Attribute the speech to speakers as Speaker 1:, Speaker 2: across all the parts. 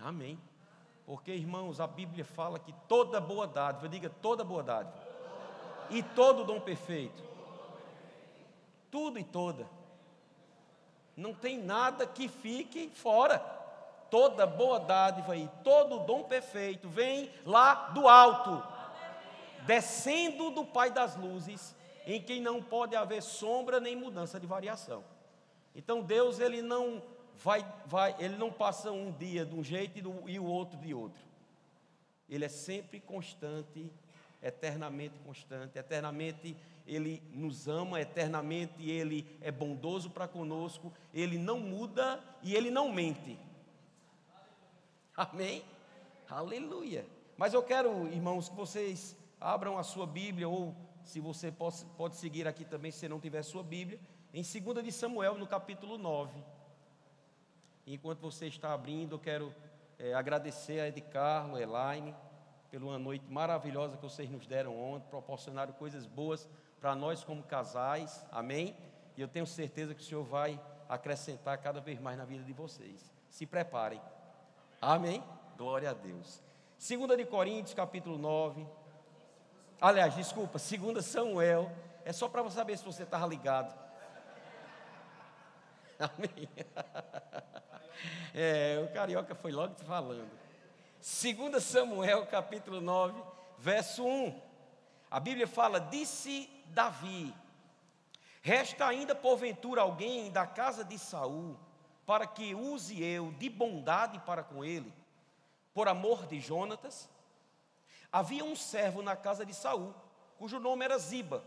Speaker 1: Amém. Porque, irmãos, a Bíblia fala que toda boa dádiva, diga toda boa dádiva, e todo dom perfeito, tudo e toda, não tem nada que fique fora. Toda boa dádiva e todo dom perfeito vem lá do alto, descendo do Pai das luzes, em quem não pode haver sombra nem mudança de variação. Então Deus ele não vai, vai, ele não passa um dia de um jeito e, o outro de outro. Ele é sempre constante, eternamente constante, eternamente ele nos ama, eternamente Ele é bondoso para conosco, Ele não muda e Ele não mente. Amém? Aleluia. Mas eu quero, irmãos, que vocês abram a sua Bíblia, ou se você pode, pode seguir aqui também, se não tiver sua Bíblia, em 2 de Samuel, no capítulo 9. Enquanto você está abrindo, eu quero é, agradecer a Ed Carlo, a Elaine, pela noite maravilhosa que vocês nos deram ontem, proporcionaram coisas boas para nós como casais, amém? E eu tenho certeza que o Senhor vai acrescentar cada vez mais na vida de vocês. Se preparem, amém? Glória a Deus. Segunda de Coríntios, capítulo 9. Aliás, desculpa, segunda Samuel. É só para saber se você estava ligado. Amém. É, o carioca foi logo te falando. Segunda Samuel, capítulo 9, verso 1. A Bíblia fala: Disse Davi: Resta ainda porventura alguém da casa de Saul, para que use eu de bondade para com ele, por amor de Jonatas? Havia um servo na casa de Saul, cujo nome era Ziba.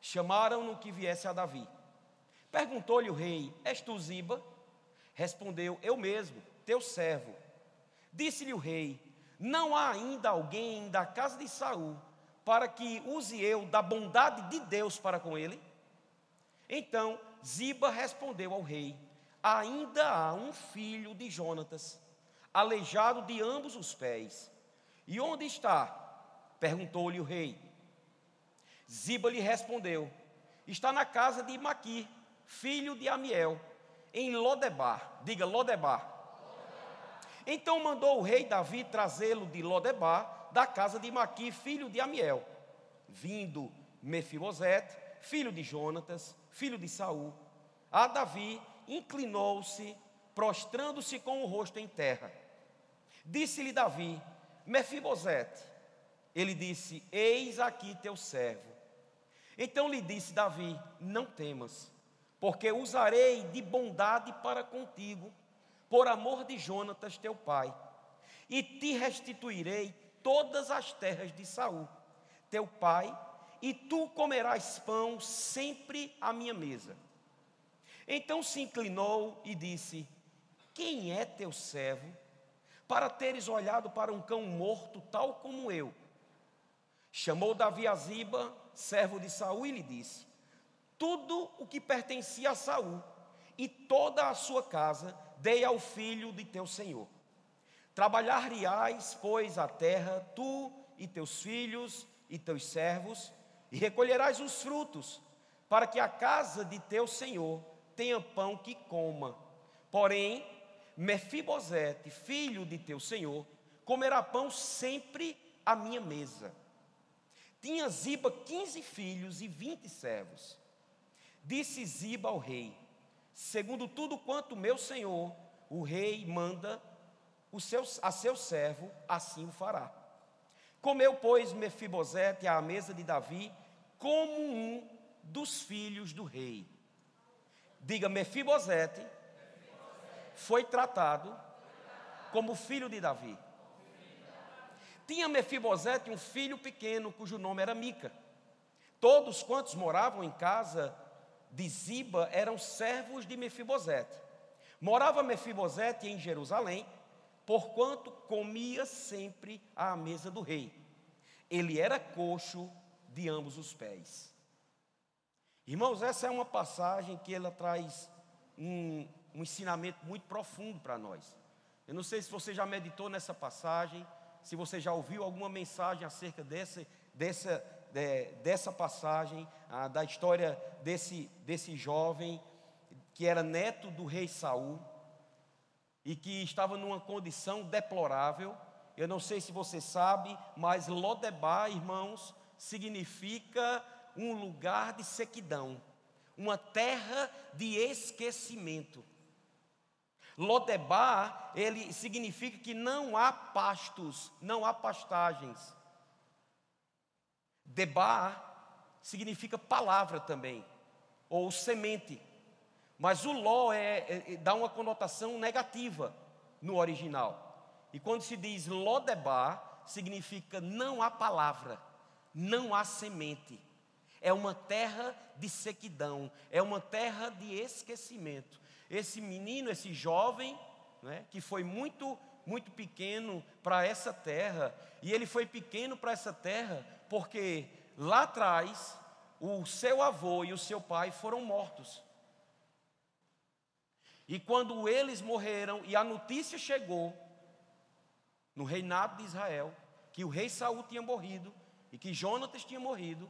Speaker 1: Chamaram-no que viesse a Davi. Perguntou-lhe o rei: És tu Ziba? Respondeu: Eu mesmo, teu servo. Disse-lhe o rei: Não há ainda alguém da casa de Saul para que use eu da bondade de Deus para com ele? Então Ziba respondeu ao rei: Ainda há um filho de Jonatas, aleijado de ambos os pés. E onde está? perguntou-lhe o rei. Ziba lhe respondeu: Está na casa de Maqui, filho de Amiel, em Lodebar. Diga Lodebar. Então mandou o rei Davi trazê-lo de Lodebar da casa de Maqui, filho de Amiel. Vindo Mefibosete, filho de Jonatas, filho de Saul, a Davi inclinou-se, prostrando-se com o rosto em terra. Disse-lhe Davi: Mefibosete. Ele disse: Eis aqui teu servo. Então lhe disse Davi: Não temas, porque usarei de bondade para contigo, por amor de Jonatas teu pai, e te restituirei todas as terras de Saul, teu pai, e tu comerás pão sempre à minha mesa. Então se inclinou e disse: Quem é teu servo, para teres olhado para um cão morto, tal como eu? Chamou Davi a Ziba, servo de Saul, e lhe disse: Tudo o que pertencia a Saul e toda a sua casa dei ao filho de teu senhor. Trabalhar-lhe-ás, pois, a terra, tu e teus filhos e teus servos, e recolherás os frutos, para que a casa de teu senhor tenha pão que coma. Porém, Mefibosete, filho de teu senhor, comerá pão sempre à minha mesa. Tinha Ziba quinze filhos e vinte servos. Disse Ziba ao rei: Segundo tudo quanto meu senhor, o rei, manda, seu, a seu servo assim o fará. Comeu, pois, Mefibosete à mesa de Davi, como um dos filhos do rei. Diga, Mefibosete foi tratado como filho de Davi. Tinha Mefibosete um filho pequeno, cujo nome era Mica. Todos quantos moravam em casa de Ziba eram servos de Mefibosete. Morava Mefibosete em Jerusalém, porquanto comia sempre à mesa do rei. Ele era coxo de ambos os pés. Irmãos, essa é uma passagem que ela traz um, um ensinamento muito profundo para nós. Eu não sei se você já meditou nessa passagem, se você já ouviu alguma mensagem acerca dessa, dessa, de, dessa passagem, da história desse, desse jovem que era neto do rei Saul. e que estava numa condição deplorável. Eu não sei se você sabe, mas Lodebar, irmãos, significa um lugar de sequidão, uma terra de esquecimento. Lodebar, ele significa que não há pastos, não há pastagens. Debar significa palavra também, ou semente. Mas o ló é, é, é, dá uma conotação negativa no original. E quando se diz Lodebar, significa não há palavra, não há semente. É uma terra de sequidão, é uma terra de esquecimento esse menino, esse jovem, né, que foi muito, muito pequeno para essa terra, e ele foi pequeno para essa terra porque lá atrás o seu avô e o seu pai foram mortos. E quando eles morreram e a notícia chegou no reinado de Israel que o rei Saul tinha morrido e que Jonatas tinha morrido,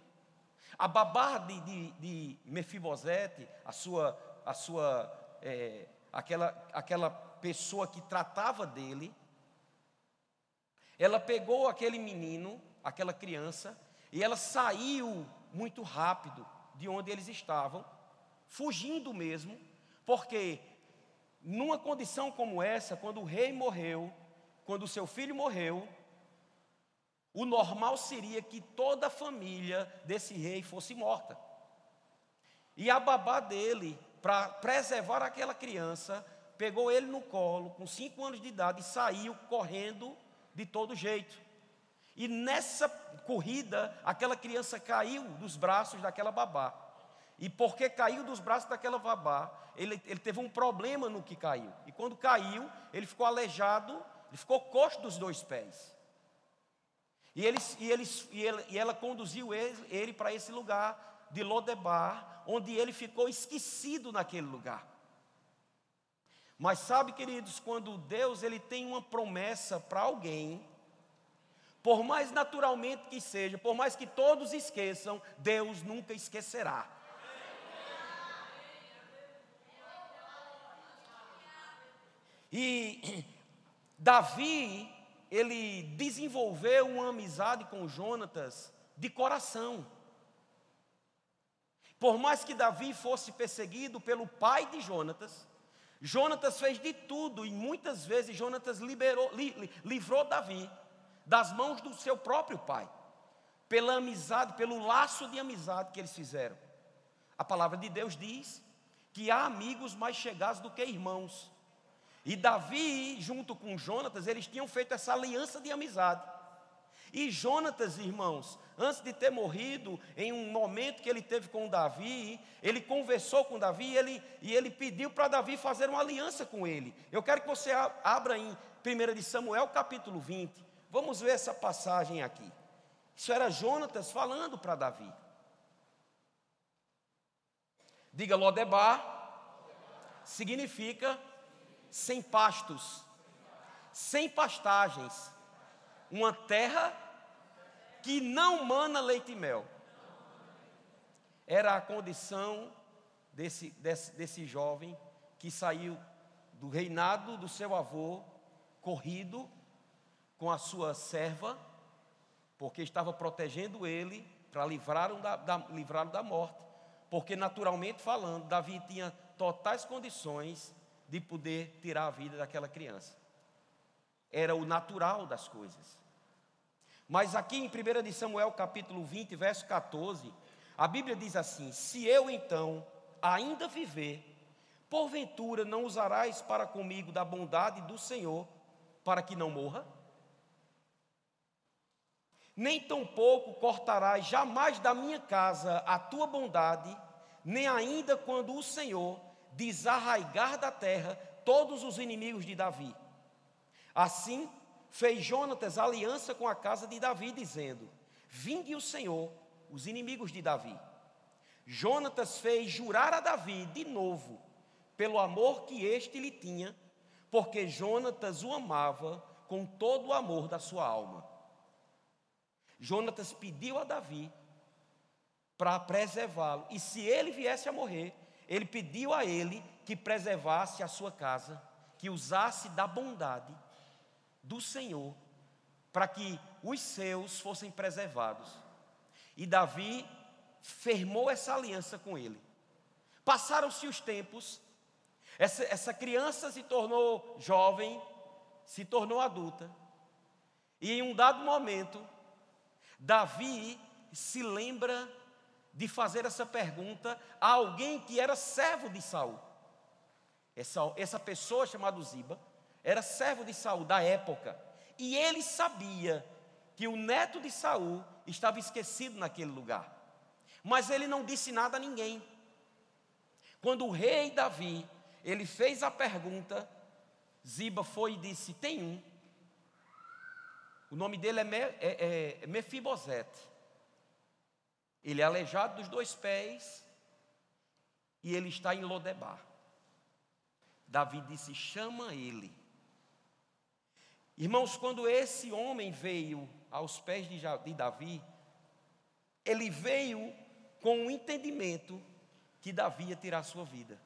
Speaker 1: a babá de, de, de Mefibosete, a sua, a sua é, aquela, aquela pessoa que tratava dele, ela pegou aquele menino, aquela criança, e ela saiu muito rápido de onde eles estavam, fugindo mesmo, porque numa condição como essa, quando o rei morreu, quando o seu filho morreu, o normal seria que toda a família desse rei fosse morta. E a babá dele para preservar aquela criança, pegou ele no colo, com cinco anos de idade, e saiu correndo de todo jeito. E nessa corrida, aquela criança caiu dos braços daquela babá. E porque caiu dos braços daquela babá, ele, ele teve um problema no que caiu. E quando caiu, ele ficou aleijado, ele ficou coxo dos dois pés. E, eles, e, eles, e, ele, e ela conduziu ele, ele para esse lugar de Lodebar, onde ele ficou esquecido naquele lugar. Mas sabe, queridos, quando Deus ele tem uma promessa para alguém, por mais naturalmente que seja, por mais que todos esqueçam, Deus nunca esquecerá. E Davi, ele desenvolveu uma amizade com Jonatas de coração. Por mais que Davi fosse perseguido pelo pai de Jonatas, Jonatas fez de tudo e muitas vezes Jonatas liberou, li, li, livrou Davi das mãos do seu próprio pai, pela amizade, pelo laço de amizade que eles fizeram. A palavra de Deus diz que há amigos mais chegados do que irmãos. E Davi, junto com Jonatas, eles tinham feito essa aliança de amizade. E Jonatas, irmãos, antes de ter morrido, em um momento que ele teve com Davi, ele conversou com Davi e ele, e ele pediu para Davi fazer uma aliança com ele. Eu quero que você abra em 1 de Samuel capítulo 20. Vamos ver essa passagem aqui. Isso era Jonatas falando para Davi. Diga Lodebar, significa sem pastos, sem pastagens uma terra que não mana leite e mel. Era a condição desse, desse, desse jovem que saiu do reinado do seu avô, corrido com a sua serva, porque estava protegendo ele para livrá-lo da, da, livrá da morte. Porque, naturalmente falando, Davi tinha totais condições de poder tirar a vida daquela criança. Era o natural das coisas. Mas aqui em 1 de Samuel capítulo 20, verso 14, a Bíblia diz assim: Se eu então ainda viver, porventura não usarás para comigo da bondade do Senhor, para que não morra? Nem tampouco cortarás jamais da minha casa a tua bondade, nem ainda quando o Senhor desarraigar da terra todos os inimigos de Davi. Assim, fez Jonatas aliança com a casa de Davi, dizendo: Vinde o Senhor, os inimigos de Davi. Jonatas fez jurar a Davi de novo, pelo amor que este lhe tinha, porque Jonatas o amava com todo o amor da sua alma. Jonatas pediu a Davi para preservá-lo, e se ele viesse a morrer, ele pediu a ele que preservasse a sua casa, que usasse da bondade do Senhor para que os seus fossem preservados. E Davi firmou essa aliança com ele. Passaram-se os tempos, essa, essa criança se tornou jovem, se tornou adulta, e em um dado momento, Davi se lembra de fazer essa pergunta a alguém que era servo de Saul. Essa, essa pessoa chamada Ziba era servo de Saul da época. E ele sabia que o neto de Saul estava esquecido naquele lugar. Mas ele não disse nada a ninguém. Quando o rei Davi, ele fez a pergunta, Ziba foi e disse: Tem um. O nome dele é, Me, é, é Mefibosete. Ele é aleijado dos dois pés e ele está em Lodebar. Davi disse: Chama ele. Irmãos, quando esse homem veio aos pés de, de Davi, ele veio com o entendimento que Davi ia tirar a sua vida.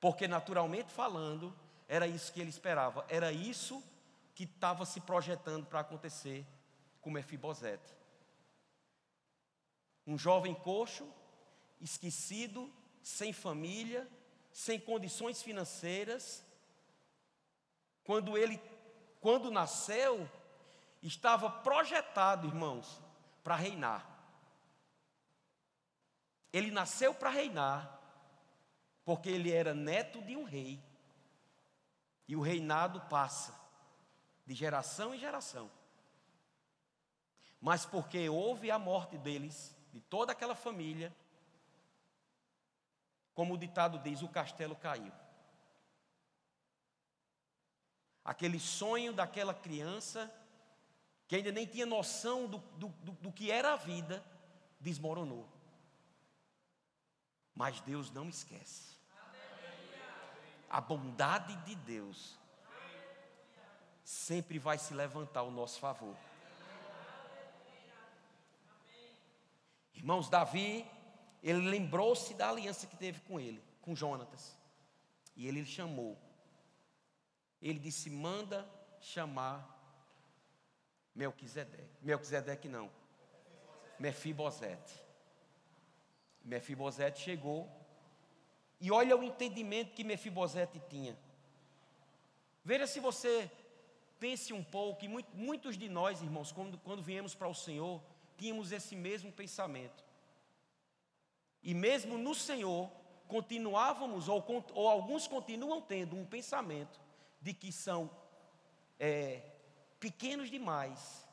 Speaker 1: Porque, naturalmente falando, era isso que ele esperava, era isso que estava se projetando para acontecer com Mefibosete. Um jovem coxo, esquecido, sem família, sem condições financeiras, quando ele quando nasceu, estava projetado, irmãos, para reinar. Ele nasceu para reinar, porque ele era neto de um rei. E o reinado passa de geração em geração. Mas porque houve a morte deles, de toda aquela família, como o ditado diz, o castelo caiu. Aquele sonho daquela criança, que ainda nem tinha noção do, do, do, do que era a vida, desmoronou. Mas Deus não esquece. A bondade de Deus sempre vai se levantar ao nosso favor. Irmãos, Davi, ele lembrou-se da aliança que teve com ele, com Jonatas. E ele chamou ele disse: manda chamar Melquisedeque. Melquisedeque não. Mefibosete. Mefibosete chegou. E olha o entendimento que Mefibosete tinha. Veja se você pense um pouco, e muitos de nós, irmãos, quando, quando viemos para o Senhor, tínhamos esse mesmo pensamento. E mesmo no Senhor, continuávamos, ou, ou alguns continuam tendo um pensamento de que são é, pequenos demais,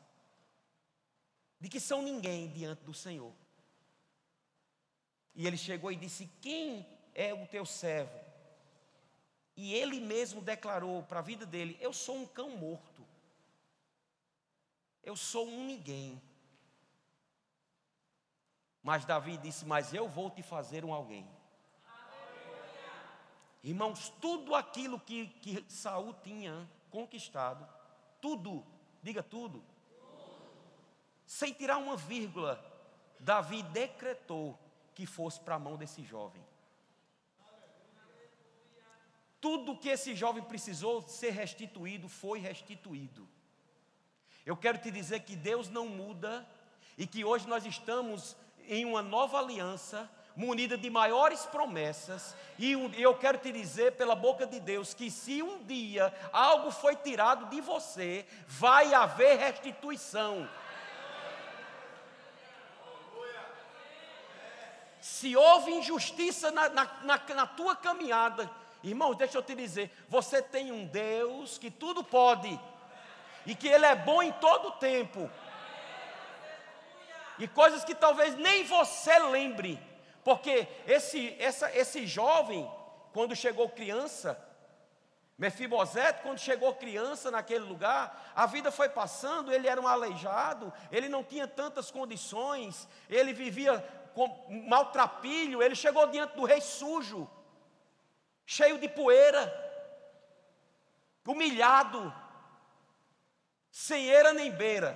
Speaker 1: de que são ninguém diante do Senhor. E ele chegou e disse: Quem é o teu servo? E ele mesmo declarou para a vida dele: Eu sou um cão morto. Eu sou um ninguém. Mas Davi disse: Mas eu vou te fazer um alguém. Irmãos, tudo aquilo que, que Saul tinha conquistado, tudo, diga tudo, sem tirar uma vírgula, Davi decretou que fosse para a mão desse jovem. Tudo que esse jovem precisou ser restituído foi restituído. Eu quero te dizer que Deus não muda e que hoje nós estamos em uma nova aliança munida de maiores promessas, e eu quero te dizer pela boca de Deus que se um dia algo foi tirado de você, vai haver restituição. Se houve injustiça na, na, na, na tua caminhada, irmão, deixa eu te dizer, você tem um Deus que tudo pode, e que Ele é bom em todo tempo. E coisas que talvez nem você lembre, porque esse, essa, esse jovem, quando chegou criança, Mefibosete, quando chegou criança naquele lugar, a vida foi passando, ele era um aleijado, ele não tinha tantas condições, ele vivia com maltrapilho, ele chegou diante do rei sujo, cheio de poeira, humilhado, sem eira nem beira,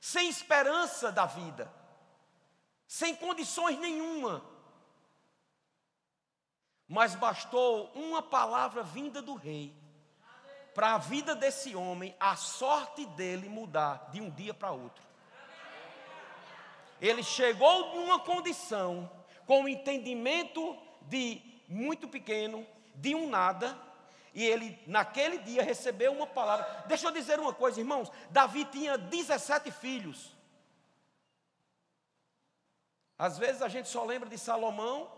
Speaker 1: sem esperança da vida sem condições nenhuma. Mas bastou uma palavra vinda do rei para a vida desse homem, a sorte dele mudar de um dia para outro. Ele chegou numa condição com um entendimento de muito pequeno, de um nada, e ele naquele dia recebeu uma palavra. Deixa eu dizer uma coisa, irmãos: Davi tinha 17 filhos. Às vezes a gente só lembra de Salomão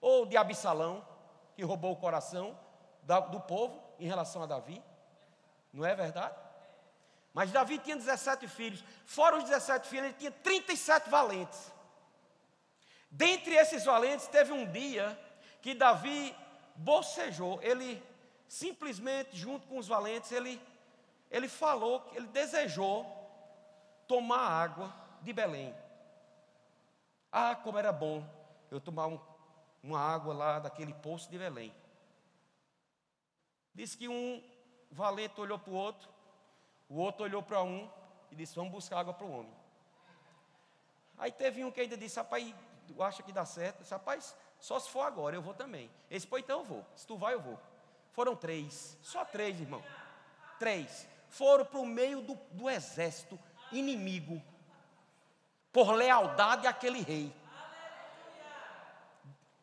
Speaker 1: ou de Absalão, que roubou o coração do povo em relação a Davi. Não é verdade? Mas Davi tinha 17 filhos. Fora os 17 filhos, ele tinha 37 valentes. Dentre esses valentes, teve um dia que Davi bocejou. Ele simplesmente, junto com os valentes, ele, ele falou, ele desejou tomar água de Belém. Ah, como era bom eu tomar um, uma água lá daquele poço de Belém. Diz que um valente olhou para o outro, o outro olhou para um e disse: Vamos buscar água para o homem. Aí teve um que ainda disse: Rapaz, acha que dá certo? Rapaz, só se for agora, eu vou também. Esse, pô, então eu vou. Se tu vai, eu vou. Foram três, só três, irmão. Três. Foram para o meio do, do exército inimigo, por lealdade àquele rei,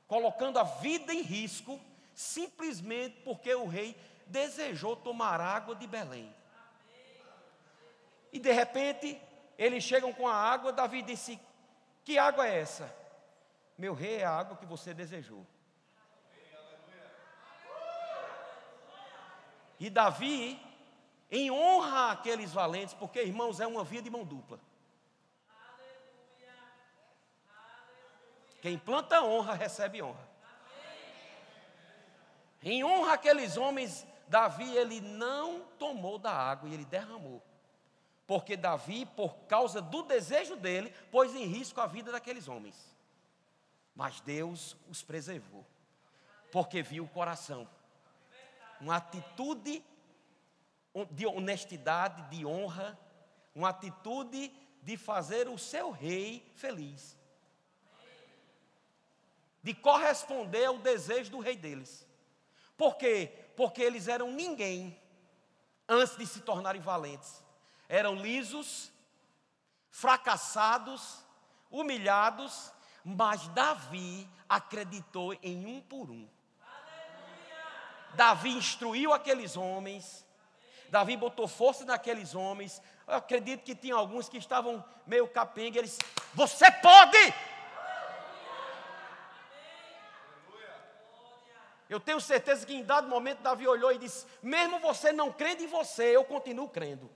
Speaker 1: colocando a vida em risco, simplesmente porque o rei desejou tomar água de Belém. E de repente, eles chegam com a água, Davi disse: Que água é essa? Meu rei é a água que você desejou. E Davi, em honra àqueles valentes, porque irmãos, é uma via de mão dupla. Quem planta honra, recebe honra. Em honra àqueles homens, Davi, ele não tomou da água e ele derramou. Porque Davi, por causa do desejo dele, pôs em risco a vida daqueles homens. Mas Deus os preservou, porque viu o coração uma atitude de honestidade, de honra, uma atitude de fazer o seu rei feliz, de corresponder ao desejo do rei deles. Por quê? Porque eles eram ninguém antes de se tornarem valentes. Eram lisos, fracassados, humilhados, mas Davi acreditou em um por um. Davi instruiu aqueles homens, Davi botou força naqueles homens. Eu acredito que tinha alguns que estavam meio capenga. Eles, você pode! Eu tenho certeza que em dado momento Davi olhou e disse: Mesmo você não crendo em você, eu continuo crendo.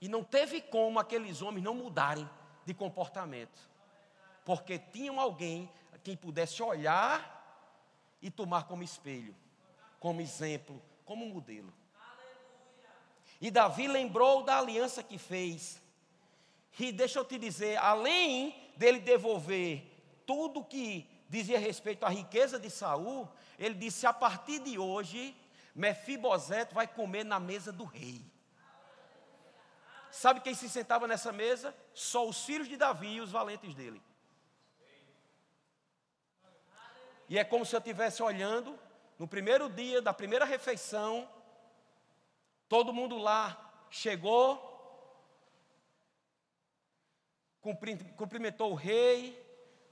Speaker 1: E não teve como aqueles homens não mudarem de comportamento, porque tinham alguém quem pudesse olhar e tomar como espelho, como exemplo, como modelo. E Davi lembrou da aliança que fez. E deixa eu te dizer, além dele devolver tudo que dizia respeito à riqueza de Saul, ele disse: a partir de hoje, Mefibosete vai comer na mesa do rei. Sabe quem se sentava nessa mesa? Só os filhos de Davi e os valentes dele. E é como se eu estivesse olhando no primeiro dia da primeira refeição, todo mundo lá chegou, cumprimentou o rei,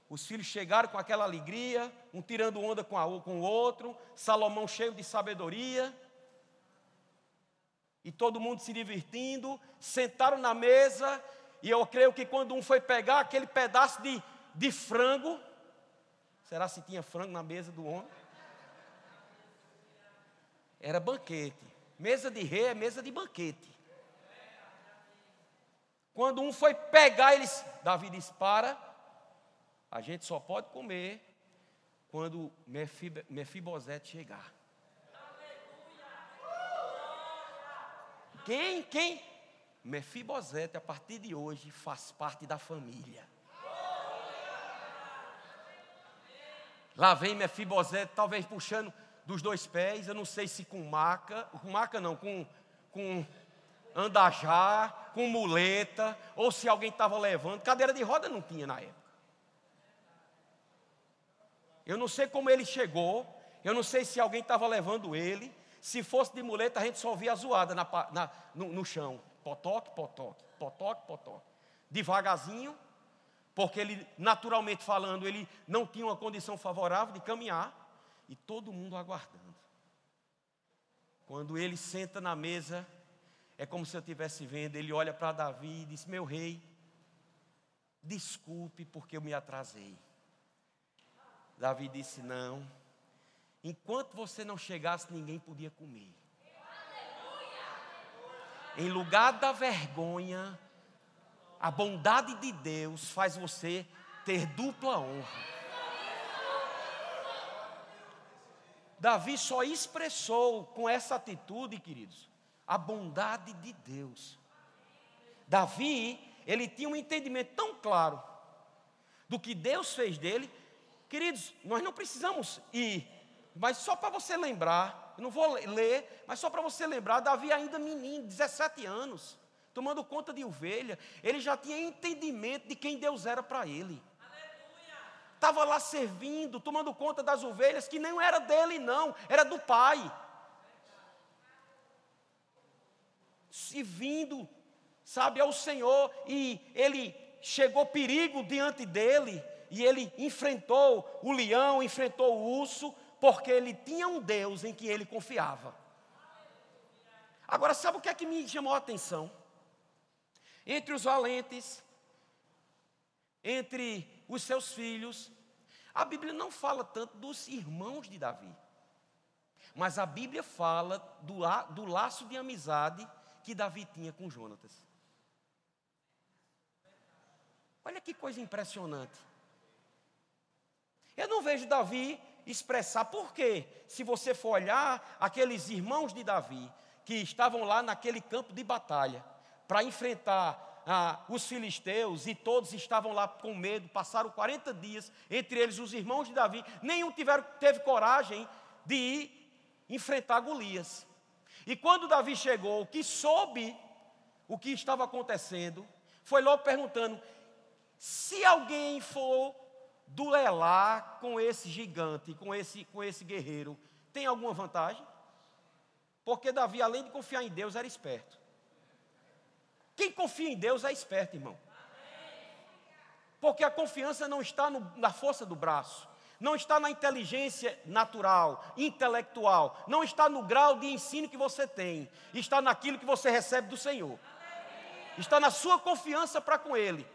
Speaker 1: os filhos chegaram com aquela alegria, um tirando onda com, a, com o outro, Salomão cheio de sabedoria, e todo mundo se divertindo, sentaram na mesa, e eu creio que quando um foi pegar aquele pedaço de, de frango, Será se tinha frango na mesa do homem? Era banquete. Mesa de rei é mesa de banquete. Quando um foi pegar, eles, Davi disse: Para, a gente só pode comer quando Mefibosete chegar. Quem? Quem? Mefibosete, a partir de hoje, faz parte da família. Lá vem Mefibosete, talvez puxando dos dois pés, eu não sei se com maca, com maca não, com, com andajá, com muleta, ou se alguém estava levando. Cadeira de roda não tinha na época. Eu não sei como ele chegou, eu não sei se alguém estava levando ele. Se fosse de muleta, a gente só ouvia a zoada na, na, no, no chão. Potoque, potoque, potoque, potoque. Devagarzinho, porque ele, naturalmente falando, ele não tinha uma condição favorável de caminhar, e todo mundo aguardando. Quando ele senta na mesa, é como se eu estivesse vendo, ele olha para Davi e diz: Meu rei, desculpe porque eu me atrasei. Davi disse: Não, enquanto você não chegasse, ninguém podia comer. Em lugar da vergonha, a bondade de Deus faz você ter dupla honra. Davi só expressou com essa atitude, queridos, a bondade de Deus. Davi, ele tinha um entendimento tão claro do que Deus fez dele, queridos, nós não precisamos ir, mas só para você lembrar, eu não vou ler, mas só para você lembrar, Davi ainda menino, 17 anos, tomando conta de ovelha, ele já tinha entendimento de quem Deus era para ele. Estava lá servindo, tomando conta das ovelhas, que não era dele, não, era do pai. Se vindo, sabe, ao Senhor, e ele chegou perigo diante dele, e ele enfrentou o leão, enfrentou o urso, porque ele tinha um Deus em que ele confiava. Agora, sabe o que é que me chamou a atenção? Entre os valentes, entre os seus filhos. A Bíblia não fala tanto dos irmãos de Davi, mas a Bíblia fala do, do laço de amizade que Davi tinha com Jonatas. Olha que coisa impressionante. Eu não vejo Davi expressar por quê. Se você for olhar aqueles irmãos de Davi que estavam lá naquele campo de batalha para enfrentar ah, os filisteus, e todos estavam lá com medo, passaram 40 dias, entre eles os irmãos de Davi, nenhum tiveram, teve coragem de ir enfrentar Golias. E quando Davi chegou, que soube o que estava acontecendo, foi logo perguntando: se alguém for duelar com esse gigante, com esse, com esse guerreiro, tem alguma vantagem? Porque Davi, além de confiar em Deus, era esperto. Quem confia em Deus é esperto, irmão. Porque a confiança não está no, na força do braço, não está na inteligência natural, intelectual, não está no grau de ensino que você tem, está naquilo que você recebe do Senhor, está na sua confiança para com Ele.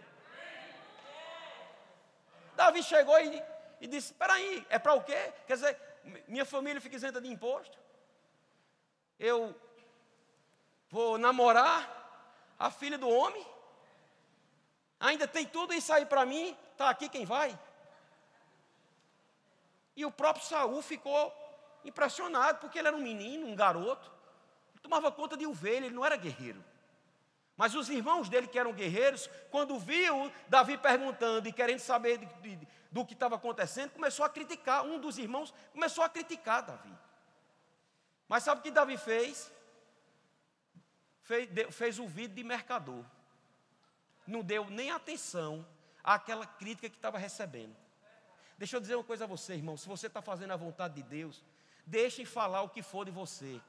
Speaker 1: Davi chegou e, e disse: Espera aí, é para o quê? Quer dizer, minha família fica isenta de imposto, eu vou namorar, a filha do homem? Ainda tem tudo isso aí para mim? Está aqui quem vai? E o próprio Saul ficou impressionado, porque ele era um menino, um garoto, ele tomava conta de ovelha, ele não era guerreiro. Mas os irmãos dele, que eram guerreiros, quando viu Davi perguntando e querendo saber de, de, do que estava acontecendo, começou a criticar. Um dos irmãos começou a criticar Davi. Mas sabe o que Davi fez? fez, fez o vídeo de mercador. Não deu nem atenção àquela crítica que estava recebendo. Deixa eu dizer uma coisa a você, irmão. Se você está fazendo a vontade de Deus, deixe falar o que for de você.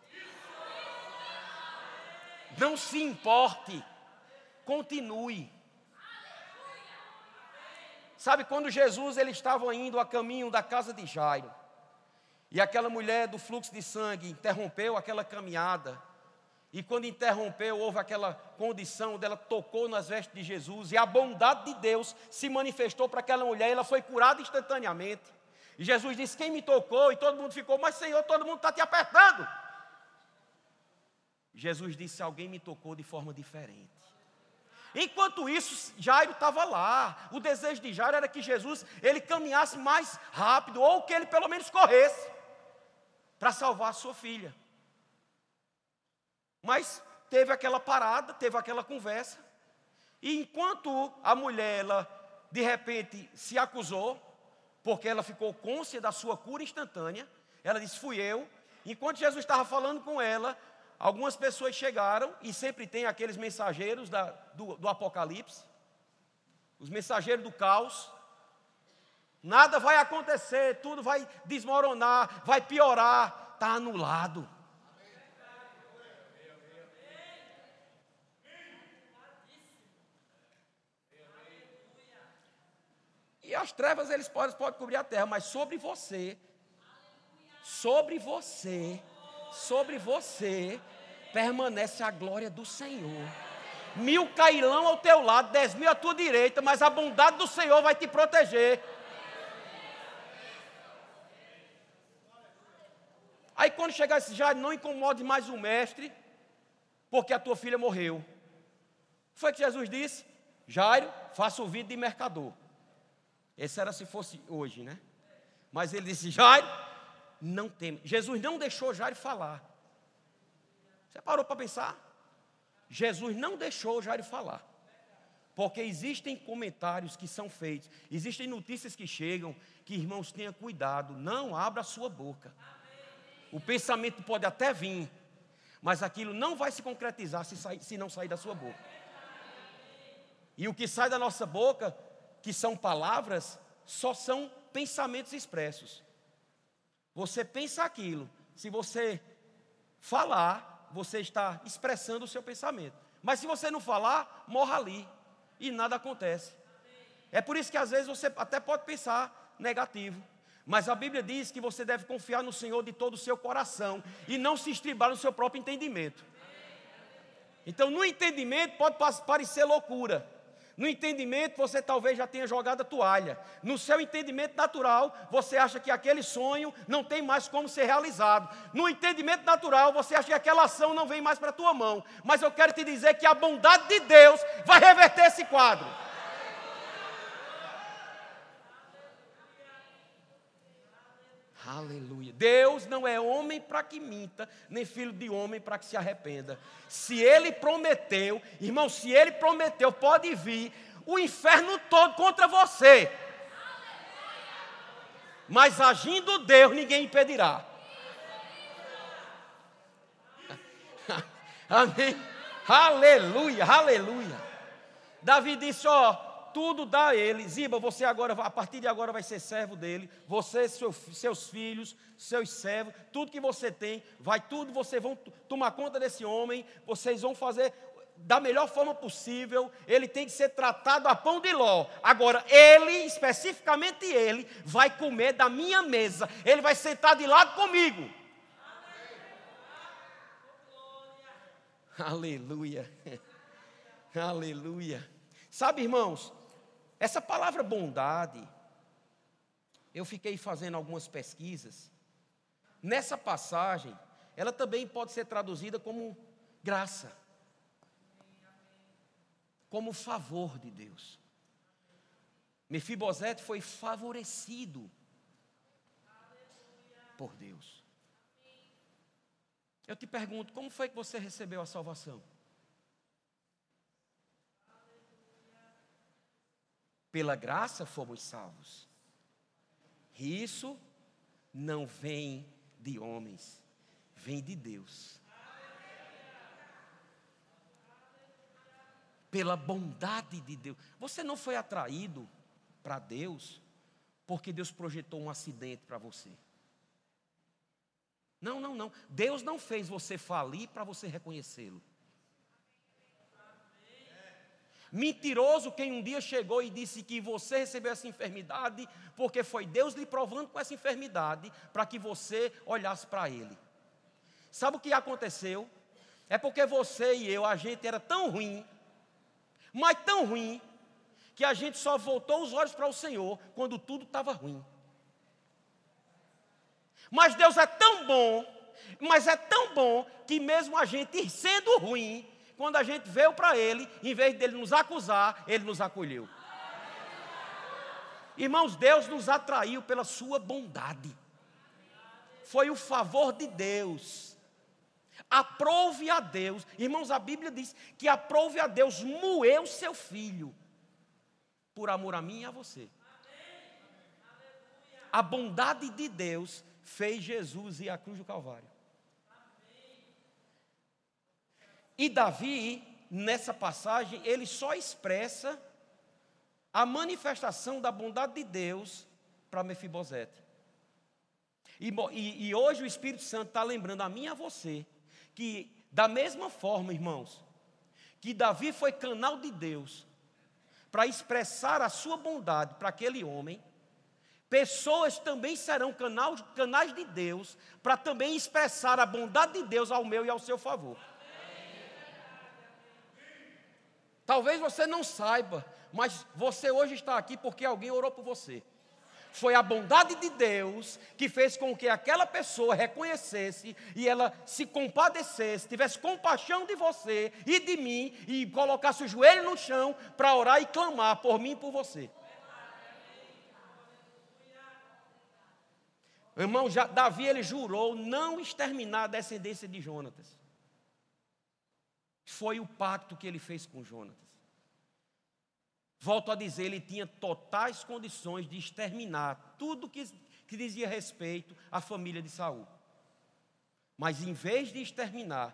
Speaker 1: Não se importe. Continue. Sabe quando Jesus ele estava indo a caminho da casa de Jairo, e aquela mulher do fluxo de sangue interrompeu aquela caminhada, e quando interrompeu, houve aquela condição onde ela tocou nas vestes de Jesus, e a bondade de Deus se manifestou para aquela mulher, e ela foi curada instantaneamente. E Jesus disse: Quem me tocou? E todo mundo ficou, mas Senhor, todo mundo está te apertando. Jesus disse: Alguém me tocou de forma diferente. Enquanto isso, Jairo estava lá. O desejo de Jairo era que Jesus ele caminhasse mais rápido, ou que ele pelo menos corresse, para salvar a sua filha. Mas teve aquela parada, teve aquela conversa. E enquanto a mulher, ela, de repente, se acusou, porque ela ficou côncia da sua cura instantânea, ela disse: Fui eu. Enquanto Jesus estava falando com ela, algumas pessoas chegaram, e sempre tem aqueles mensageiros da, do, do Apocalipse, os mensageiros do caos, Nada vai acontecer, tudo vai desmoronar, vai piorar, está anulado. E as trevas eles podem, podem cobrir a terra, mas sobre você, sobre você, sobre você, permanece a glória do Senhor. Mil cairão ao teu lado, dez mil à tua direita, mas a bondade do Senhor vai te proteger. Aí quando chegar esse já não incomode mais o mestre, porque a tua filha morreu. Foi que Jesus disse: Jairo, faça o vídeo de mercador. Esse era se fosse hoje, né? Mas ele disse: Jairo, não teme. Jesus não deixou Jairo falar. Você parou para pensar? Jesus não deixou Jairo falar. Porque existem comentários que são feitos, existem notícias que chegam, que irmãos tenham cuidado, não abra a sua boca. O pensamento pode até vir, mas aquilo não vai se concretizar se, sair, se não sair da sua boca. E o que sai da nossa boca, que são palavras, só são pensamentos expressos. Você pensa aquilo, se você falar, você está expressando o seu pensamento. Mas se você não falar, morra ali e nada acontece. É por isso que às vezes você até pode pensar negativo. Mas a Bíblia diz que você deve confiar no Senhor de todo o seu coração e não se estribar no seu próprio entendimento. Então, no entendimento pode parecer loucura. No entendimento, você talvez já tenha jogado a toalha. No seu entendimento natural, você acha que aquele sonho não tem mais como ser realizado. No entendimento natural, você acha que aquela ação não vem mais para a tua mão. Mas eu quero te dizer que a bondade de Deus vai reverter esse quadro. Aleluia. Deus não é homem para que minta, nem filho de homem para que se arrependa. Se ele prometeu, irmão, se ele prometeu, pode vir o inferno todo contra você. Mas agindo Deus, ninguém impedirá. Amém. Aleluia, aleluia. Davi disse: Ó, tudo dá a ele. Ziba, você agora, a partir de agora vai ser servo dele. Você, seu, seus filhos, seus servos, tudo que você tem, vai tudo, vocês vão tomar conta desse homem, vocês vão fazer da melhor forma possível, ele tem que ser tratado a pão de ló. Agora, ele, especificamente ele, vai comer da minha mesa, ele vai sentar de lado comigo. Aleluia. Aleluia. Sabe, irmãos, essa palavra bondade, eu fiquei fazendo algumas pesquisas. Nessa passagem, ela também pode ser traduzida como graça, como favor de Deus. Mefibosete foi favorecido por Deus. Eu te pergunto, como foi que você recebeu a salvação? Pela graça fomos salvos. Isso não vem de homens, vem de Deus. Pela bondade de Deus. Você não foi atraído para Deus porque Deus projetou um acidente para você. Não, não, não. Deus não fez você falir para você reconhecê-lo. Mentiroso quem um dia chegou e disse que você recebeu essa enfermidade porque foi Deus lhe provando com essa enfermidade para que você olhasse para Ele. Sabe o que aconteceu? É porque você e eu, a gente era tão ruim, mas tão ruim, que a gente só voltou os olhos para o Senhor quando tudo estava ruim. Mas Deus é tão bom, mas é tão bom que mesmo a gente sendo ruim, quando a gente veio para Ele, em vez dele nos acusar, Ele nos acolheu. Irmãos, Deus nos atraiu pela Sua bondade. Foi o favor de Deus. Aprove a Deus. Irmãos, a Bíblia diz que aprove a Deus moer o seu filho. Por amor a mim e a você. A bondade de Deus fez Jesus ir à cruz do Calvário. E Davi, nessa passagem, ele só expressa a manifestação da bondade de Deus para Mefibosete. E, e, e hoje o Espírito Santo está lembrando a mim e a você que, da mesma forma, irmãos, que Davi foi canal de Deus para expressar a sua bondade para aquele homem, pessoas também serão canal, canais de Deus para também expressar a bondade de Deus ao meu e ao seu favor. Talvez você não saiba, mas você hoje está aqui porque alguém orou por você. Foi a bondade de Deus que fez com que aquela pessoa reconhecesse e ela se compadecesse, tivesse compaixão de você e de mim e colocasse o joelho no chão para orar e clamar por mim e por você. Irmão, já, Davi ele jurou não exterminar a descendência de Jonatas. Foi o pacto que ele fez com Jonatas. Volto a dizer, ele tinha totais condições de exterminar tudo que, que dizia respeito à família de Saul. Mas em vez de exterminar,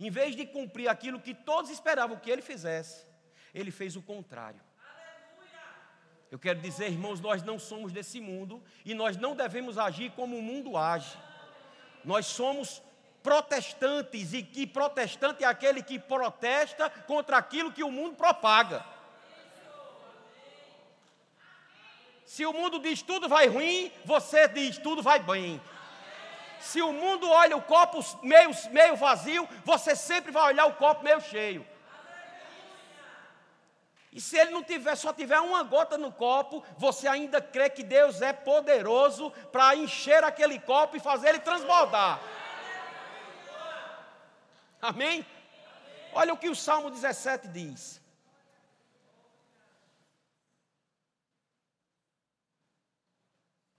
Speaker 1: em vez de cumprir aquilo que todos esperavam que ele fizesse, ele fez o contrário. Eu quero dizer, irmãos, nós não somos desse mundo e nós não devemos agir como o mundo age. Nós somos protestantes e que protestante é aquele que protesta contra aquilo que o mundo propaga. Se o mundo diz tudo vai ruim, você diz tudo vai bem. Se o mundo olha o copo meio, meio vazio, você sempre vai olhar o copo meio cheio. E se ele não tiver, só tiver uma gota no copo, você ainda crê que Deus é poderoso para encher aquele copo e fazer ele transbordar. Amém? Olha o que o Salmo 17 diz.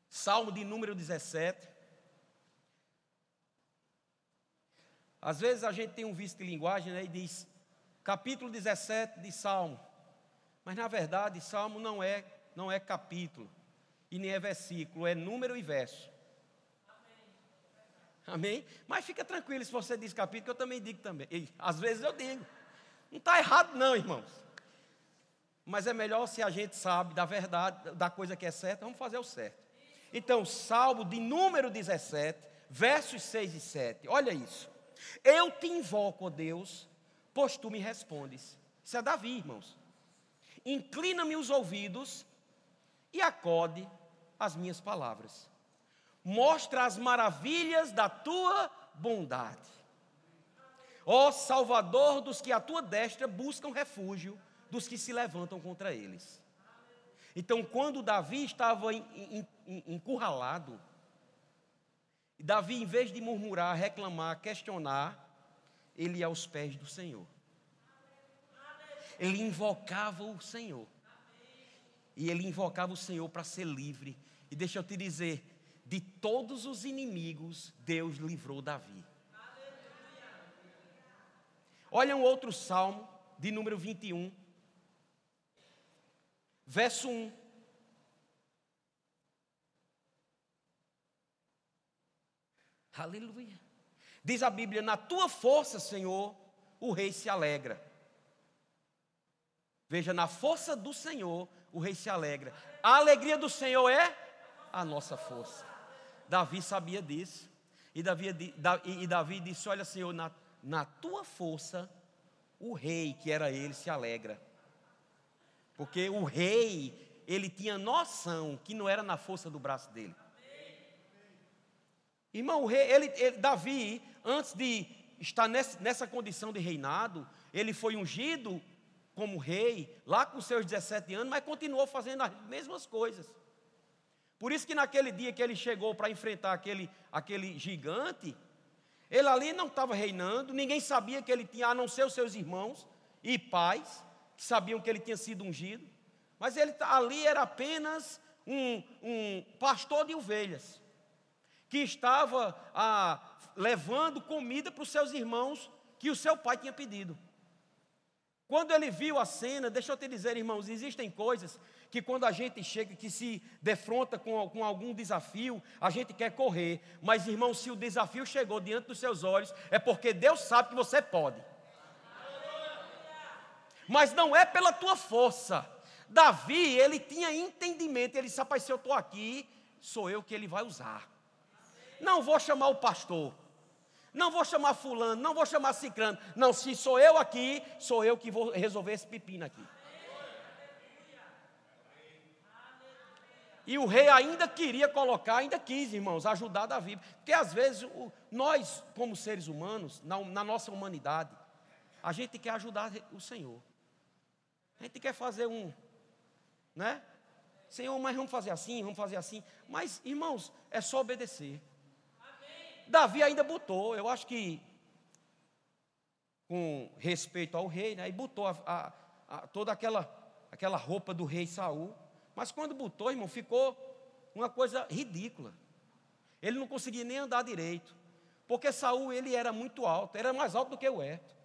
Speaker 1: Salmo de número 17. Às vezes a gente tem um vício de linguagem né, e diz capítulo 17 de Salmo. Mas na verdade, Salmo não é, não é capítulo e nem é versículo, é número e verso. Amém? Mas fica tranquilo se você diz capítulo, que eu também digo também. E, às vezes eu digo. Não está errado, não, irmãos. Mas é melhor se a gente sabe da verdade, da coisa que é certa, vamos fazer o certo. Então, Salmo de número 17, versos 6 e 7. Olha isso. Eu te invoco, ó Deus, pois tu me respondes. Isso é Davi, irmãos. Inclina-me os ouvidos e acode as minhas palavras. Mostra as maravilhas da tua bondade. Ó Salvador dos que a tua destra buscam refúgio, dos que se levantam contra eles. Então, quando Davi estava encurralado, Davi, em vez de murmurar, reclamar, questionar, ele ia aos pés do Senhor. Ele invocava o Senhor. E ele invocava o Senhor para ser livre. E deixa eu te dizer, de todos os inimigos, Deus livrou Davi. Olha um outro salmo, de número 21. Verso 1. Aleluia. Diz a Bíblia: Na tua força, Senhor, o rei se alegra. Veja, na força do Senhor, o rei se alegra. A alegria do Senhor é a nossa força. Davi sabia disso. E Davi, e Davi disse: Olha, Senhor, na, na tua força, o rei, que era ele, se alegra. Porque o rei, ele tinha noção que não era na força do braço dele. Irmão, o rei, ele, ele, Davi, antes de estar nessa, nessa condição de reinado, ele foi ungido como rei, lá com seus 17 anos, mas continuou fazendo as mesmas coisas. Por isso que naquele dia que ele chegou para enfrentar aquele, aquele gigante, ele ali não estava reinando, ninguém sabia que ele tinha, a não ser os seus irmãos e pais, que sabiam que ele tinha sido ungido, mas ele ali era apenas um, um pastor de ovelhas, que estava ah, levando comida para os seus irmãos que o seu pai tinha pedido. Quando ele viu a cena, deixa eu te dizer, irmãos, existem coisas que quando a gente chega, que se defronta com, com algum desafio, a gente quer correr. Mas, irmão, se o desafio chegou diante dos seus olhos, é porque Deus sabe que você pode mas não é pela tua força, Davi, ele tinha entendimento, ele disse: rapaz, se eu estou aqui, sou eu que ele vai usar. Não vou chamar o pastor, não vou chamar fulano, não vou chamar ciclano. Não, se sou eu aqui, sou eu que vou resolver esse pepino aqui. E o rei ainda queria colocar, ainda quis, irmãos, ajudar Davi. Porque às vezes o, nós, como seres humanos, na, na nossa humanidade, a gente quer ajudar o Senhor. A gente quer fazer um, né? Senhor, mas vamos fazer assim, vamos fazer assim. Mas, irmãos, é só obedecer. Amém. Davi ainda botou, eu acho que com respeito ao rei, né? E botou a, a, a, toda aquela, aquela roupa do rei Saul. Mas quando botou, irmão, ficou uma coisa ridícula. Ele não conseguia nem andar direito. Porque Saul ele era muito alto, era mais alto do que o Eto.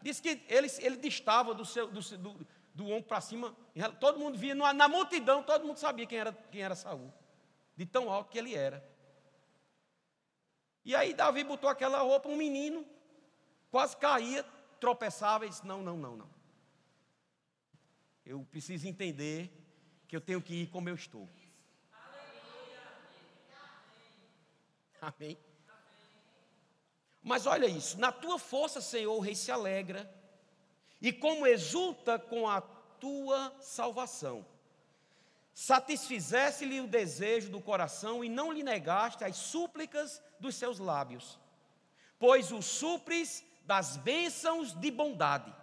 Speaker 1: Diz que ele, ele distava do, seu, do, do, do ombro para cima. Todo mundo via, na multidão, todo mundo sabia quem era, quem era Saul. De tão alto que ele era. E aí Davi botou aquela roupa, um menino, quase caía, tropeçava e disse: Não, não, não, não. Eu preciso entender que eu tenho que ir como eu estou. Amém. Mas olha isso, na tua força, Senhor, o rei se alegra, e como exulta com a tua salvação. Satisfizesse-lhe o desejo do coração e não lhe negaste as súplicas dos seus lábios, pois o supres das bênçãos de bondade.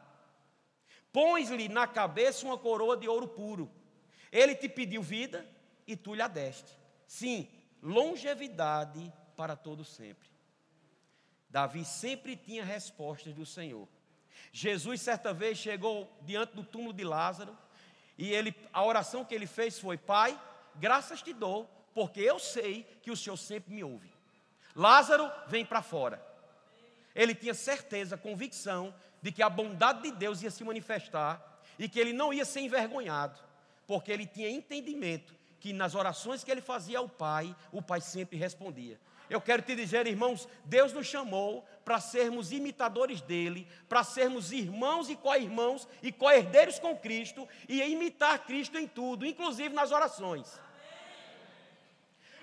Speaker 1: Pões-lhe na cabeça uma coroa de ouro puro. Ele te pediu vida e tu lhe a deste. Sim, longevidade para todo sempre. Davi sempre tinha respostas do Senhor. Jesus, certa vez, chegou diante do túmulo de Lázaro e ele, a oração que ele fez foi: Pai, graças te dou, porque eu sei que o Senhor sempre me ouve. Lázaro, vem para fora. Ele tinha certeza, convicção de que a bondade de Deus ia se manifestar e que ele não ia ser envergonhado, porque ele tinha entendimento que nas orações que ele fazia ao Pai, o Pai sempre respondia. Eu quero te dizer, irmãos, Deus nos chamou para sermos imitadores dele, para sermos irmãos e co-irmãos e co-herdeiros com Cristo e imitar Cristo em tudo, inclusive nas orações.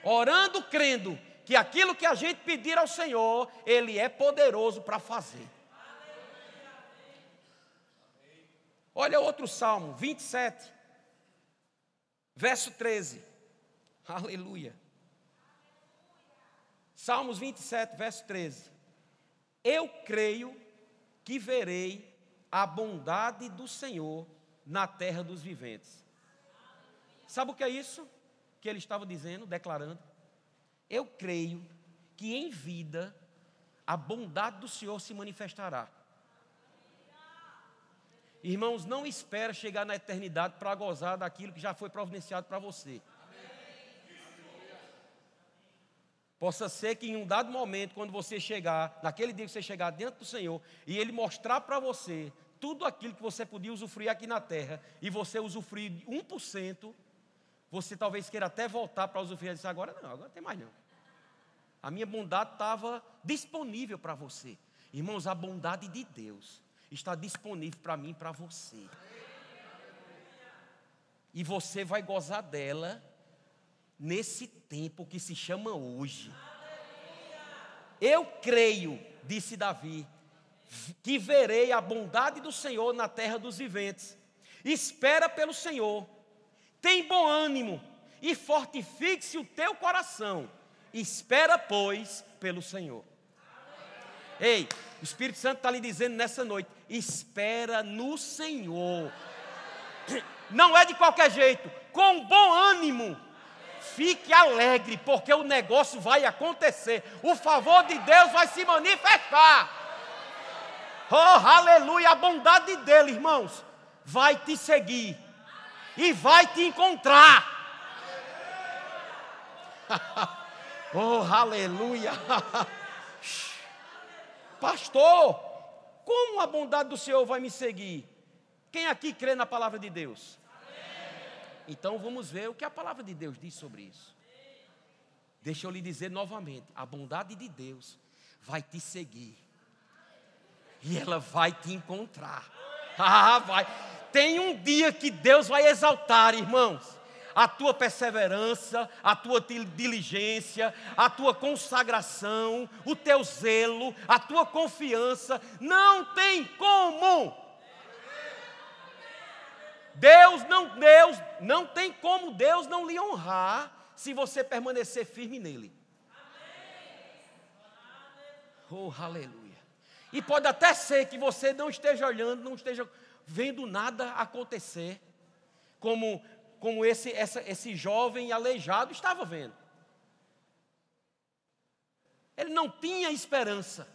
Speaker 1: Orando, crendo que aquilo que a gente pedir ao Senhor, Ele é poderoso para fazer. Olha outro salmo, 27, verso 13. Aleluia. Salmos 27, verso 13. Eu creio que verei a bondade do Senhor na terra dos viventes. Sabe o que é isso que ele estava dizendo, declarando? Eu creio que em vida a bondade do Senhor se manifestará. Irmãos, não espera chegar na eternidade para gozar daquilo que já foi providenciado para você. Possa ser que em um dado momento, quando você chegar, naquele dia que você chegar diante do Senhor, e Ele mostrar para você tudo aquilo que você podia usufruir aqui na terra, e você usufruir 1%, você talvez queira até voltar para usufruir e dizer, agora não, agora não tem mais não. A minha bondade estava disponível para você. Irmãos, a bondade de Deus está disponível para mim e para você. E você vai gozar dela nesse tempo que se chama hoje. Eu creio, disse Davi, que verei a bondade do Senhor na terra dos viventes. Espera pelo Senhor, tem bom ânimo e fortifique-se o teu coração. Espera, pois, pelo Senhor. Ei, o Espírito Santo está lhe dizendo nessa noite: espera no Senhor. Não é de qualquer jeito, com bom ânimo Fique alegre, porque o negócio vai acontecer. O favor de Deus vai se manifestar. Oh, aleluia! A bondade dele, irmãos, vai te seguir e vai te encontrar. oh, aleluia! Pastor, como a bondade do Senhor vai me seguir? Quem aqui crê na palavra de Deus? Então vamos ver o que a palavra de Deus diz sobre isso. Deixa eu lhe dizer novamente: a bondade de Deus vai te seguir, e ela vai te encontrar. Ah, vai. Tem um dia que Deus vai exaltar, irmãos a tua perseverança, a tua diligência, a tua consagração, o teu zelo, a tua confiança, não tem como. Deus não, Deus não tem como Deus não lhe honrar se você permanecer firme nele. Oh, aleluia. E pode até ser que você não esteja olhando, não esteja vendo nada acontecer, como como esse, essa, esse jovem aleijado estava vendo. Ele não tinha esperança,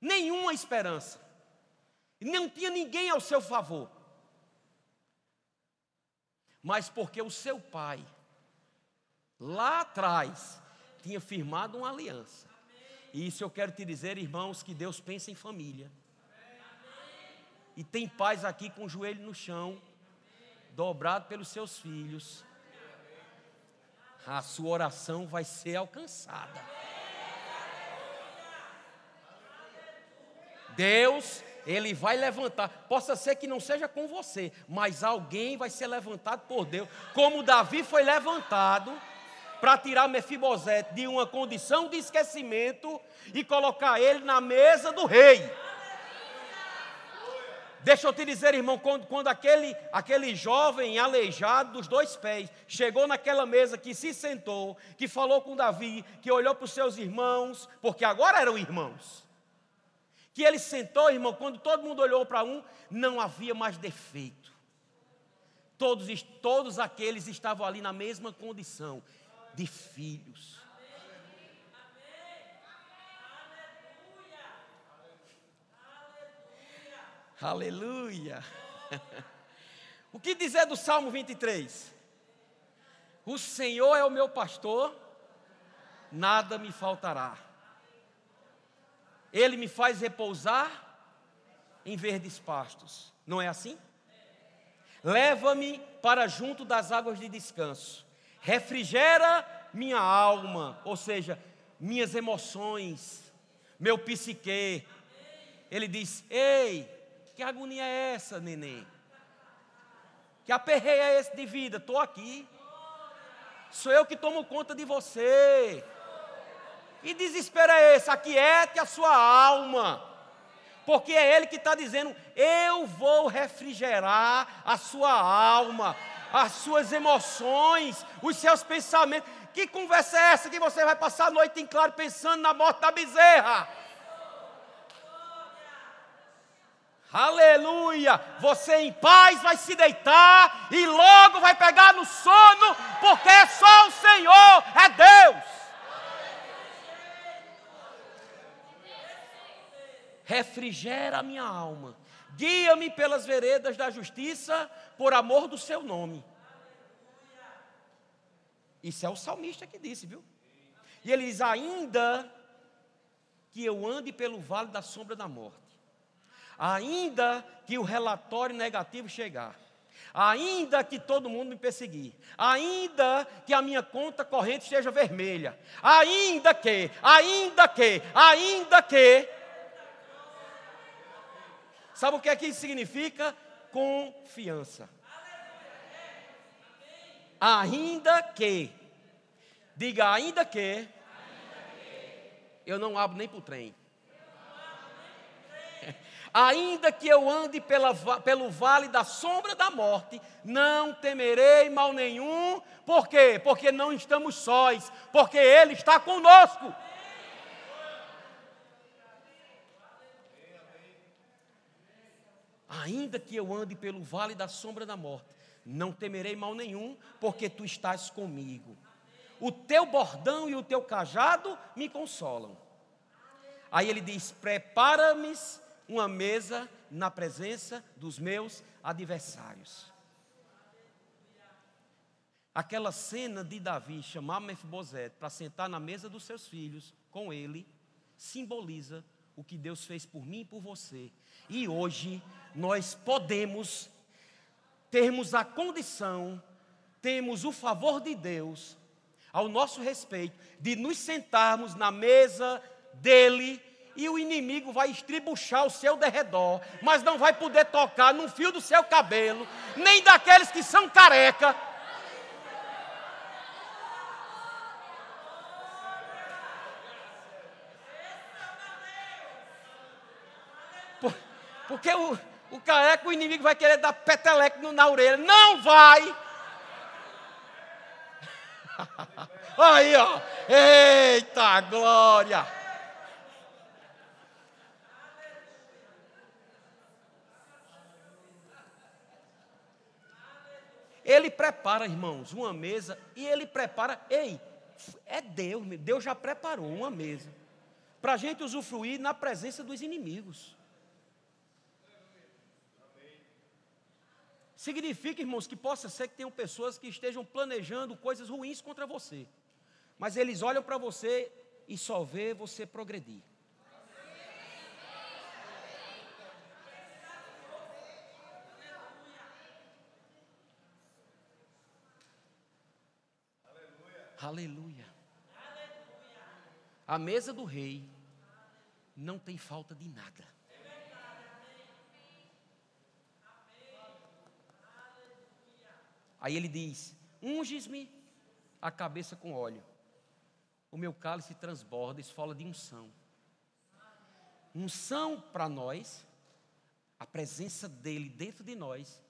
Speaker 1: nenhuma esperança, não tinha ninguém ao seu favor, mas porque o seu pai, lá atrás, tinha firmado uma aliança. E isso eu quero te dizer, irmãos, que Deus pensa em família. E tem pais aqui com o joelho no chão, dobrado pelos seus filhos, a sua oração vai ser alcançada. Deus, Ele vai levantar. Possa ser que não seja com você, mas alguém vai ser levantado por Deus, como Davi foi levantado para tirar Mefibosete de uma condição de esquecimento e colocar ele na mesa do rei. Deixa eu te dizer, irmão, quando, quando aquele, aquele jovem aleijado dos dois pés chegou naquela mesa, que se sentou, que falou com Davi, que olhou para os seus irmãos, porque agora eram irmãos, que ele sentou, irmão, quando todo mundo olhou para um, não havia mais defeito. Todos, todos aqueles estavam ali na mesma condição de filhos. Aleluia. O que dizer do Salmo 23? O Senhor é o meu pastor, nada me faltará. Ele me faz repousar em verdes pastos. Não é assim? Leva-me para junto das águas de descanso. Refrigera minha alma, ou seja, minhas emoções, meu psique. Ele diz: Ei, que agonia é essa, neném? Que aperreio é esse de vida? Estou aqui. Sou eu que tomo conta de você. E desespero é esse? Aquiete a sua alma. Porque é Ele que está dizendo: Eu vou refrigerar a sua alma, as suas emoções, os seus pensamentos. Que conversa é essa que você vai passar a noite em claro pensando na morte da bezerra? Aleluia! Você em paz vai se deitar e logo vai pegar no sono, porque é só o Senhor, é Deus. Refrigera a minha alma, guia-me pelas veredas da justiça, por amor do seu nome. Isso é o salmista que disse, viu? E ele diz: ainda que eu ande pelo vale da sombra da morte ainda que o relatório negativo chegar, ainda que todo mundo me perseguir, ainda que a minha conta corrente esteja vermelha, ainda que, ainda que, ainda que. Sabe o que é que isso significa? Confiança. Ainda que, diga ainda que, eu não abro nem para o trem. Ainda que eu ande pela, pelo vale da sombra da morte, não temerei mal nenhum. Por quê? Porque não estamos sós, porque Ele está conosco. Ainda que eu ande pelo vale da sombra da morte, não temerei mal nenhum, porque tu estás comigo. O teu bordão e o teu cajado me consolam. Aí ele diz: Prepara-me uma mesa na presença dos meus adversários. Aquela cena de Davi chamar Mefibosete para sentar na mesa dos seus filhos com ele, simboliza o que Deus fez por mim e por você. E hoje nós podemos termos a condição, temos o favor de Deus ao nosso respeito de nos sentarmos na mesa dele e o inimigo vai estribuchar o seu derredor, mas não vai poder tocar num fio do seu cabelo, nem daqueles que são careca. Porque o, o careca, o inimigo vai querer dar peteleque na orelha. Não vai! Aí, ó. Eita glória! Ele prepara, irmãos, uma mesa e ele prepara. Ei, é Deus, Deus já preparou uma mesa para a gente usufruir na presença dos inimigos. Significa, irmãos, que possa ser que tenham pessoas que estejam planejando coisas ruins contra você. Mas eles olham para você e só vê você progredir. Aleluia. A mesa do rei não tem falta de nada. Aí ele diz: Unges-me a cabeça com óleo, o meu cálice transborda, isso fala de unção. Unção para nós, a presença dele dentro de nós,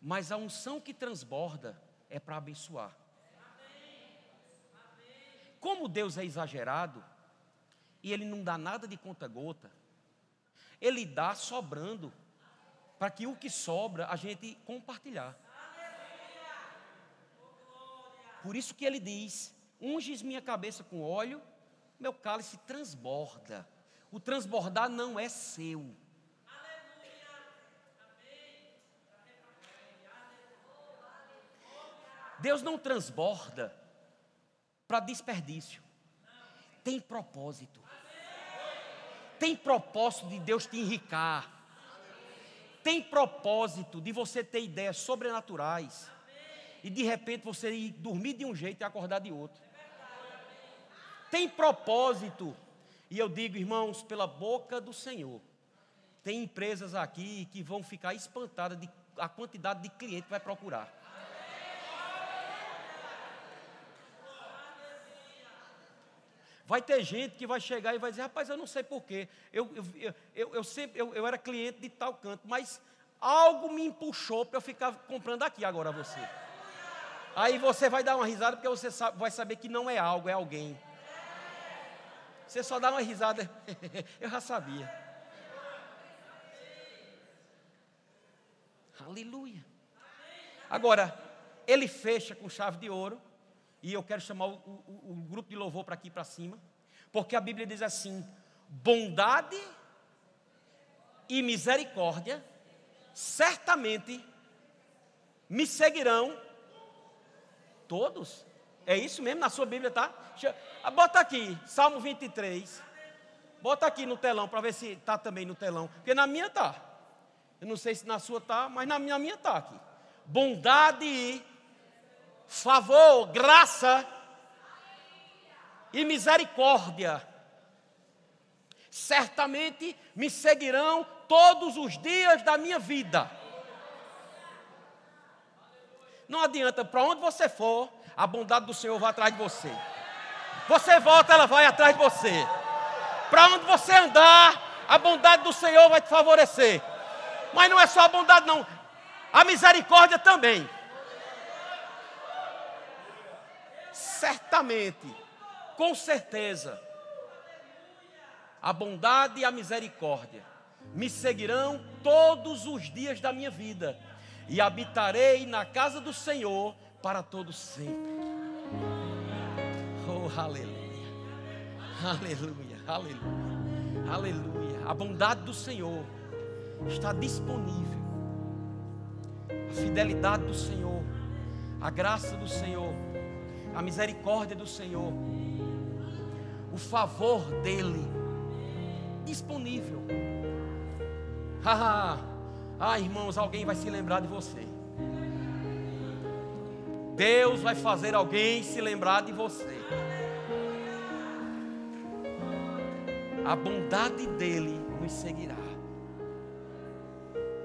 Speaker 1: mas a unção que transborda é para abençoar. Como Deus é exagerado, e Ele não dá nada de conta-gota, Ele dá sobrando, para que o que sobra a gente compartilhar. Por isso que ele diz: unges minha cabeça com óleo, meu cálice transborda. O transbordar não é seu. Deus não transborda para desperdício. Tem propósito. Tem propósito de Deus te enricar. Tem propósito de você ter ideias sobrenaturais e de repente você ir dormir de um jeito e acordar de outro. Tem propósito. E eu digo, irmãos, pela boca do Senhor, tem empresas aqui que vão ficar espantadas de a quantidade de cliente que vai procurar. Vai ter gente que vai chegar e vai dizer, rapaz, eu não sei porquê. Eu, eu, eu, eu, sempre, eu, eu era cliente de tal canto, mas algo me empuxou para eu ficar comprando aqui agora você. Aí você vai dar uma risada porque você sabe, vai saber que não é algo, é alguém. Você só dá uma risada, eu já sabia. Aleluia. Agora, ele fecha com chave de ouro, e eu quero chamar o, o, o grupo de louvor para aqui para cima, porque a Bíblia diz assim: bondade e misericórdia certamente me seguirão Todos? É isso mesmo na sua Bíblia, tá? Bota aqui, Salmo 23. Bota aqui no telão para ver se está também no telão. Porque na minha tá. Eu não sei se na sua tá, mas na minha, na minha tá aqui. Bondade, favor, graça e misericórdia. Certamente me seguirão todos os dias da minha vida não adianta, para onde você for, a bondade do Senhor vai atrás de você. Você volta, ela vai atrás de você. Para onde você andar, a bondade do Senhor vai te favorecer. Mas não é só a bondade, não. A misericórdia também. Certamente, com certeza, a bondade e a misericórdia me seguirão todos os dias da minha vida e habitarei na casa do Senhor para todo sempre. Oh, aleluia. Aleluia, aleluia. Aleluia. A bondade do Senhor está disponível. A fidelidade do Senhor, a graça do Senhor, a misericórdia do Senhor, o favor dele disponível. Ah, irmãos, alguém vai se lembrar de você. Deus vai fazer alguém se lembrar de você. a bondade dele nos seguirá.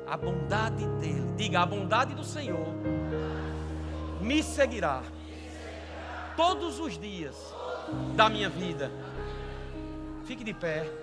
Speaker 1: A bondade dele, diga, a bondade do Senhor me seguirá todos os dias da minha vida. Fique de pé.